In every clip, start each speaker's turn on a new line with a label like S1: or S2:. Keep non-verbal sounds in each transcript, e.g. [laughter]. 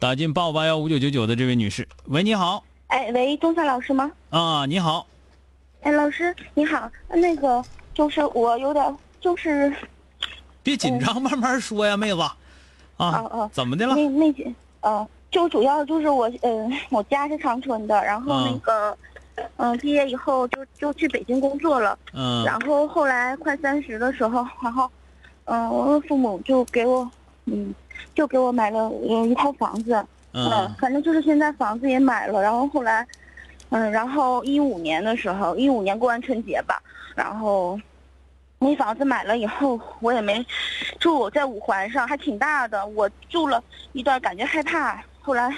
S1: 打进八五八幺五九九九的这位女士，喂，你好。
S2: 哎，喂，钟山老师吗？
S1: 啊，你好。
S2: 哎，老师你好，那个就是我有点就是，
S1: 别紧张，慢慢说呀，妹子。啊
S2: 啊！啊
S1: 怎么的了？
S2: 那那些呃，就主要就是我嗯、我家是长春的，然后那个嗯、毕业以后就就去北京工作了，
S1: 嗯
S2: 然后后来快三十的时候，然后嗯、我父母就给我嗯就给我买了呃一套房子，
S1: 嗯
S2: 反正就是现在房子也买了，然后后来，嗯，然后一五年的时候，一五年过完春节吧，然后那房子买了以后，我也没住在五环上，还挺大的，我住了一段，感觉害怕，后来，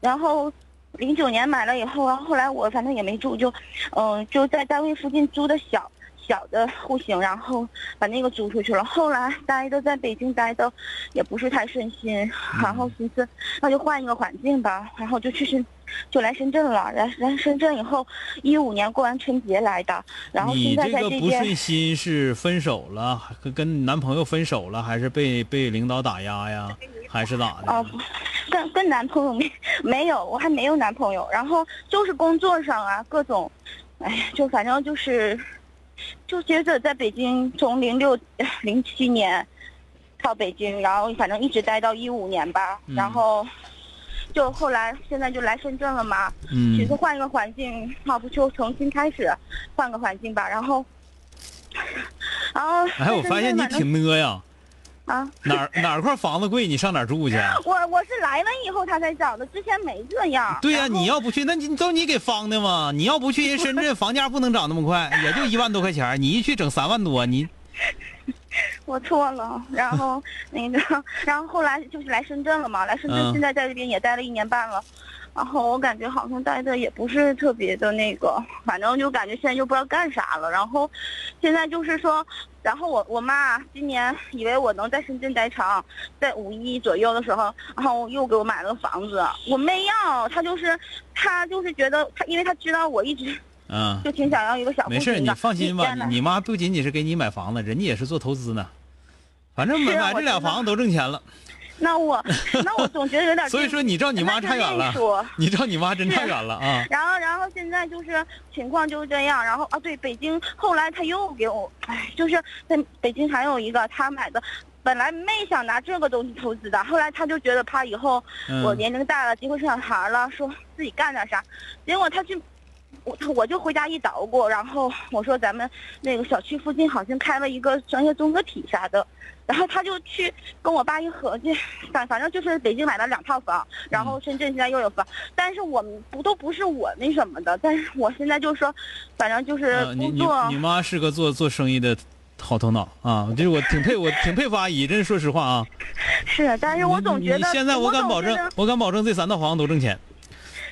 S2: 然后零九年买了以后，然后后来我反正也没住，就，嗯、就在单位附近租的小。小的户型，然后把那个租出去了。后来待的在北京待的也不是太顺心，然后寻思那就换一个环境吧，然后就去深，就来深圳了。来来深圳以后，一五年过完春节来的，然后
S1: 你
S2: 现在
S1: 这个不
S2: 在这边
S1: 顺心是分手了，跟跟男朋友分手了，还是被被领导打压呀，还是咋的？
S2: 啊，不跟跟男朋友没没有，我还没有男朋友。然后就是工作上啊，各种，哎呀，就反正就是，就接着在北京从零六零七年到北京，然后反正一直待到一五年吧，
S1: 嗯
S2: 然后就后来现在就来深圳了嘛，寻
S1: 嗯
S2: 思换一个环境，要不就重新开始，换个环境吧。然后，[laughs] 然后
S1: 哎，我发现你挺 [laughs] 呢呀，
S2: 啊。
S1: 哪儿哪儿块房子贵，你上哪儿住去？啊 [laughs]
S2: 我我是来了以后他才找的，之前没这样。
S1: 对呀、你要不去，那你都你给方的嘛？你要不去，人深圳 [laughs] 房价不能涨那么快，也就一万多块钱，你一去整三万多，你 [laughs]
S2: 我错了，然后那个，然后后来就是来深圳了嘛，来深圳
S1: 嗯
S2: 现在在这边也待了一年半了，然后我感觉好像待的也不是特别的那个，反正就感觉现在就不知道干啥了，然后现在就是说，然后我我妈今年以为我能在深圳待长，在五一左右的时候，然后又给我买了个房子，我没要，她就是她就是觉得她，因为她知道我一直
S1: 嗯，
S2: 就挺想要一个小
S1: 没事，你放心吧，你你妈不仅仅是给你买房子，人家也是做投资呢。反正买这俩房子都挣钱了，[laughs]
S2: 那我那我总觉得有点
S1: 所以说你知道你妈差远了
S2: 那是那说，
S1: 你照你妈真
S2: 是
S1: 差远了 [laughs] 啊！
S2: 然后，然后现在就是情况就是这样。然后啊，对，北京后来他又给我，哎，就是在北京还有一个他买的，本来没想拿这个东西投资的，后来他就觉得怕以后我
S1: 嗯
S2: 年龄大了，结婚生小孩了，说自己干点啥，结果他去。我 [laughs] 我就回家一捣鼓，然后我说咱们那个小区附近好像开了一个商业综合体啥的，然后他就去跟我爸一合计，反反正就是北京买了两套房，然后深圳现在又有房，但是我们不都不是我那什么的，但是我现在就说，反正就是
S1: 呃你你
S2: 工作，
S1: 你妈是个做做生意的好头脑啊，就是我挺佩我挺佩服阿姨，真说实话啊。[laughs]
S2: 是，但是我总觉得
S1: 你你现在我敢保证我敢保证这三套房子都挣钱。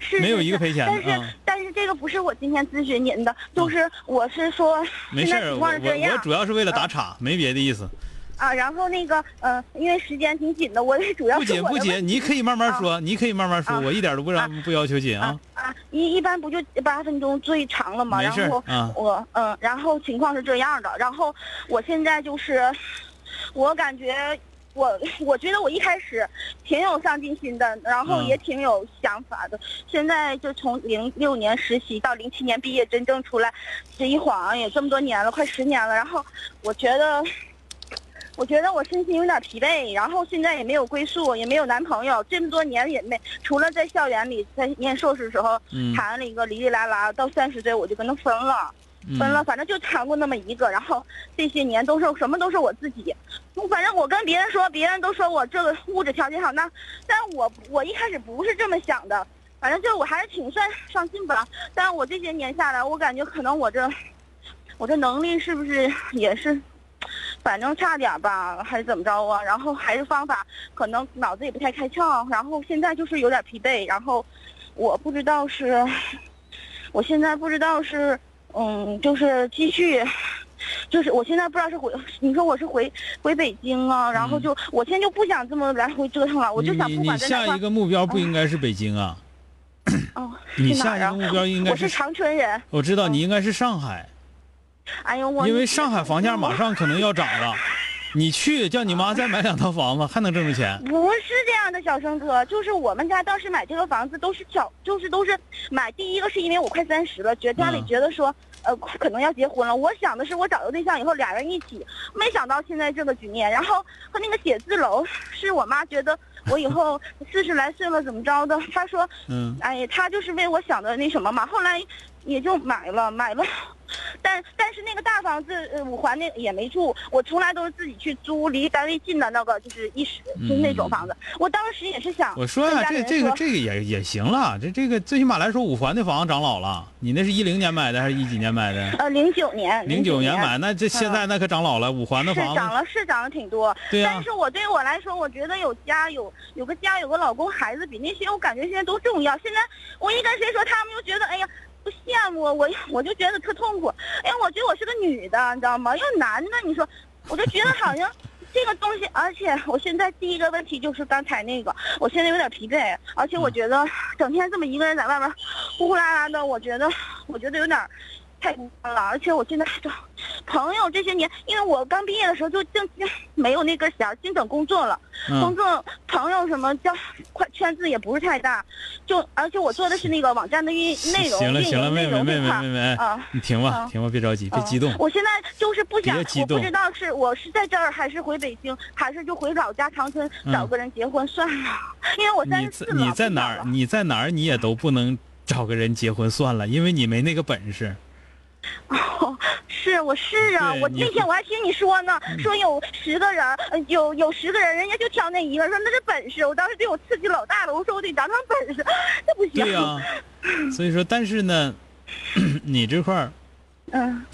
S2: 是
S1: 没有一个赔钱的啊
S2: 但是这个不是我今天咨询您的，就是我是说
S1: 没事
S2: 情
S1: 我我
S2: 况是这样
S1: 我主要是为了打岔，没别的意思。
S2: 啊，然后那个呃，因为时间挺紧的，我也主要
S1: 不紧不紧，你可以慢慢说，你可以慢慢说，
S2: 啊
S1: 我一点都不让不要求紧啊
S2: 啊。啊，一一般不就八分钟最长了吗？
S1: 没事儿
S2: 然后
S1: 啊
S2: 我嗯，然后情况是这样的，然后我现在就是，我感觉我我觉得我一开始挺有上进心的，然后
S1: 嗯
S2: 也挺有想法的。现在就从零六年实习到零七年毕业，真正出来，这一晃也这么多年了，快十年了。然后我觉得，我觉得我身心有点疲惫，然后现在也没有归宿，也没有男朋友，这么多年也没除了在校园里在念硕士时候
S1: 嗯
S2: 谈了一个哩哩啦啦，到三十岁我就跟他分了。分了，反正就谈过那么一个，然后这些年都是什么都是我自己，我反正我跟别人说，别人都说我这个物质条件好，那，但我我一开始不是这么想的，反正就我还是挺算上进吧，但我这些年下来，我感觉可能我这，我这能力是不是也是，反正差点吧，还是怎么着啊？然后还是方法，可能脑子也不太开窍，然后现在就是有点疲惫，然后我不知道是，我现在不知道是。嗯，就是继续，就是我现在不知道是回，你说我是回回北京啊，然后就、我现在就不想这么来回折腾了，我就想不
S1: 你你
S2: 管在哪块
S1: 下一个目标不应该是北京啊？
S2: 哦，[clears throat]
S1: 你下一个目标应该
S2: 我是长春人，
S1: 我知道
S2: 嗯
S1: 你应该是上海，
S2: 哎呦我
S1: 因为上海房价马上可能要涨了。[laughs] 你去叫你妈再买两套房子，还能挣着钱。
S2: 不是这样的，小生哥，就是我们家当时买这个房子都是小，就是都是买第一个是因为我快三十了，觉家里
S1: 嗯
S2: 觉得说，呃，可能要结婚了。我想的是我找个对象以后俩人一起，没想到现在这个局面。然后和那个写字楼是我妈觉得我以后四十来岁了怎么着的，她说，
S1: 嗯，
S2: 哎呀，她就是为我想的那什么嘛。后来也就买了，买了。但但是那个大房子，呃，五环那也没住，我从来都是自己去租离单位近的那个，就是一室，就是那种房子。我当时也是想，
S1: 我说呀、这这个这个也也行了，这这个最起码来说，五环的房子涨老了。你那是一零年买的还是一几年买的？
S2: 呃，零九年，
S1: 零九
S2: 年
S1: 年买，那这现在那可涨老了。五环的房子，
S2: 涨了，是涨了挺多。
S1: 对呀、
S2: 但是我对我来说，我觉得有家有有个家有个老公孩子比那些我感觉现在都重要。现在我一跟谁说，他们就觉得哎呀不羡慕我，我就觉得特痛苦。哎，我觉得我是个女的，你知道吗？因为男的，你说，我就觉得好像这个东西，而且我现在第一个问题就是刚才那个，我现在有点疲惫，而且我觉得整天这么一个人在外面呼呼啦啦的，我觉得我觉得有点太孤单了，而且我现在找朋友这些年，因为我刚毕业的时候就正没有那根弦，净整工作了。工
S1: 嗯，
S2: 作朋友什么叫快圈子也不是太大，就而且我做的是那个网站的运内容，
S1: 行了行了，妹妹妹妹妹妹，
S2: 啊。
S1: 你停吧
S2: 啊
S1: 停吧，别着急，别
S2: 啊
S1: 激动。
S2: 我现在就是不想，我不知道是我是在这儿，还是回北京，还是就回老家长春
S1: 嗯
S2: 找个人结婚算了。因为我三
S1: 你
S2: 十四了，
S1: 你在哪儿？你在哪儿？你也都不能找个人结婚算了，因为你没那个本事。[laughs]
S2: 哦，是我是啊，我那天我还听你说呢，[laughs] 说有十个人，呃有有十个人，人家就挑那一个，说那是本事。我当时对我刺激老大了，我说我得长长本事，这不行。
S1: 对呀、所以说，但是呢，[coughs] 你这块儿
S2: 嗯，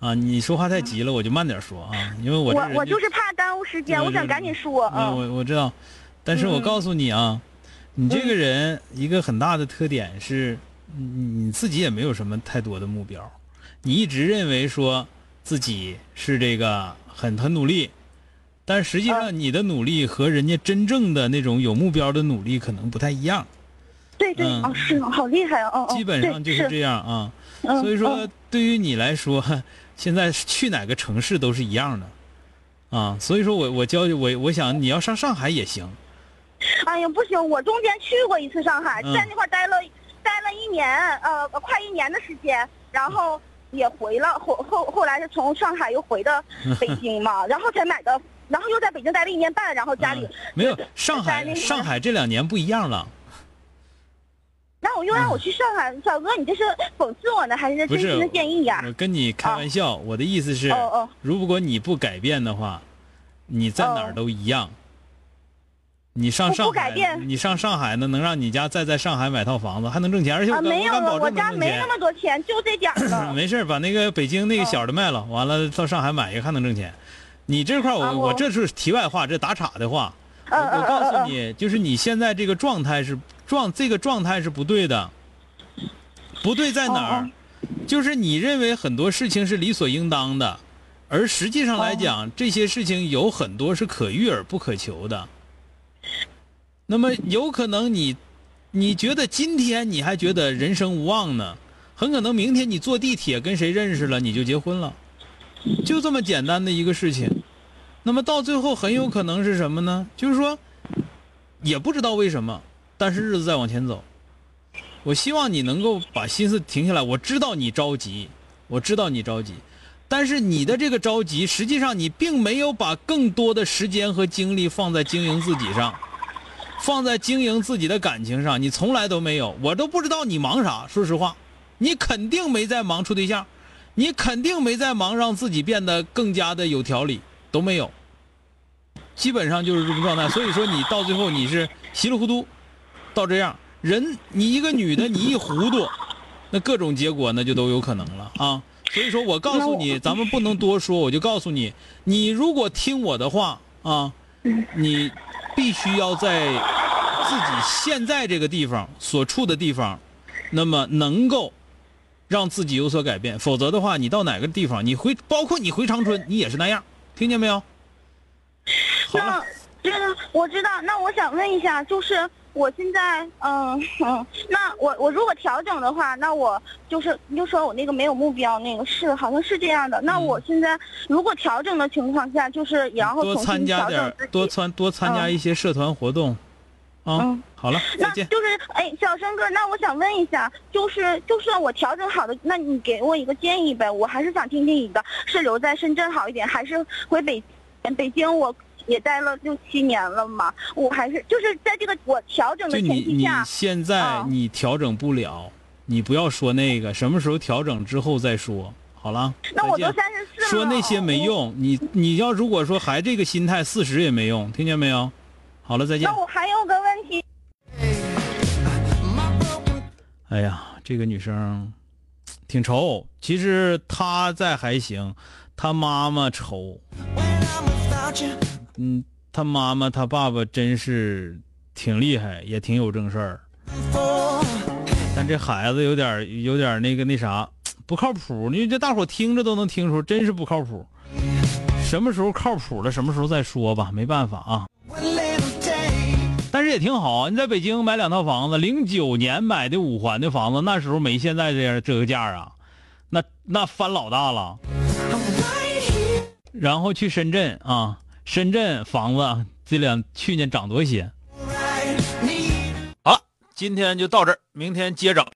S1: 啊，你说话太急了，我就慢点说啊，因为我
S2: 我我就是怕耽误时间，我想赶紧说。
S1: 啊，
S2: 嗯
S1: 我我知道，但是我
S2: 嗯
S1: 告诉你啊，你这个人一个很大的特点是，你你自己也没有什么太多的目标，你一直认为说自己是这个很很努力，但实际上你的努力和人家真正的那种有目标的努力可能不太一样，
S2: 对对，
S1: 嗯。
S2: 哦是，好厉害哦，
S1: 基本上就是这样啊。
S2: 嗯
S1: 所以说
S2: 嗯，
S1: 对于你来说，[laughs] 现在去哪个城市都是一样的。啊，所以说我我教我我想你要上上海也行，
S2: 哎呀，不行，我中间去过一次上海，
S1: 嗯。
S2: 在那块待了待了一年，呃，快一年的时间，然后也回了，后后后来是从上海又回的 [laughs] 北京嘛，然后才买的，然后又在北京待了一年半，然后家里
S1: 嗯，没有上海上海这两年不一样了，
S2: 然后我又让我去上海，小哥，你这是讽刺我呢，还是真心的建议呀？
S1: 我跟你开玩笑，我的意思是，
S2: 哦哦。
S1: 如果你不改变的话，你在哪儿
S2: 哦。
S1: 都一样。你上上海
S2: 不改变，
S1: 你上上海呢，能让你家再在上海买套房子，还能挣钱，而且我
S2: 啊，
S1: 敢
S2: 没有了，
S1: 我
S2: 家没那。么多钱，就这点。[laughs]
S1: 没事儿把那个北京那个小的卖了，完了到上海买一个还能挣钱。你这块儿我、
S2: 啊我
S1: 我这是题外话，这打岔的话。我告诉你，就是你现在这个状态是状这个状态是不对的，不对在哪儿？
S2: 哦
S1: 就是你认为很多事情是理所应当的，而实际上来讲，这些事情有很多是可遇而不可求的。那么有可能你，你觉得今天你还觉得人生无望呢，很可能明天你坐地铁跟谁认识了你就结婚了，就这么简单的一个事情。那么到最后很有可能是什么呢？就是说，也不知道为什么，但是日子在往前走。我希望你能够把心思停下来。我知道你着急，我知道你着急，但是你的这个着急，实际上你并没有把更多的时间和精力放在经营自己上，放在经营自己的感情上，你从来都没有。我都不知道你忙啥，说实话，你肯定没在忙处对象，你肯定没在忙让自己变得更加的有条理，都没有。基本上就是这种状态，所以说你到最后你是稀里糊涂，到这样人，你一个女的你一糊涂，那各种结果那就都有可能了啊。所以说我告诉你，咱们不能多说，我就告诉你，你如果听我的话啊，你必须要在自己现在这个地方所处的地方，那么能够让自己有所改变，否则的话，你到哪个地方，你回包括你回长春，你也是那样，听见没有？好了
S2: 那这个我知道。那我想问一下，就是我现在，嗯嗯，[laughs] 那我我如果调整的话，那我就是你就说我那个没有目标，那个是好像是这样的。那我现在如果调整的情况下，就是然后
S1: 多参加点多参多参加
S2: 嗯
S1: 一些社团活动，啊
S2: 嗯，
S1: 好了，再
S2: 那
S1: 见。
S2: 就是哎，小生哥，那我想问一下，就是就算我调整好的，那你给我一个建议呗？我还是想听听你的，是留在深圳好一点，还是回北北京？我也待了六七年了嘛，我还是就是在这个我调整的前
S1: 就你你现在
S2: 啊
S1: 你调整不了，你不要说那个，什么时候调整之后再说。好了，
S2: 那我都。三十四了，
S1: 说那些没用，你你要如果说还这个心态，四十也没用，听见没有？好了，再见
S2: 那。我还有个问题，
S1: 哎呀，这个女生挺愁，其实她在还行，她妈妈愁。嗯，他妈妈他爸爸真是挺厉害，也挺有正事儿，但这孩子有点有点那个那啥不靠谱。你这大伙听着都能听出，真是不靠谱。什么时候靠谱了，什么时候再说吧，没办法啊。但是也挺好，你在北京买两套房子，零九年买的五环的房子，那时候没现在这样这个价啊，那那翻老大了。然后去深圳啊，深圳房子这两去年涨多些。好了，今天就到这儿，明天接整。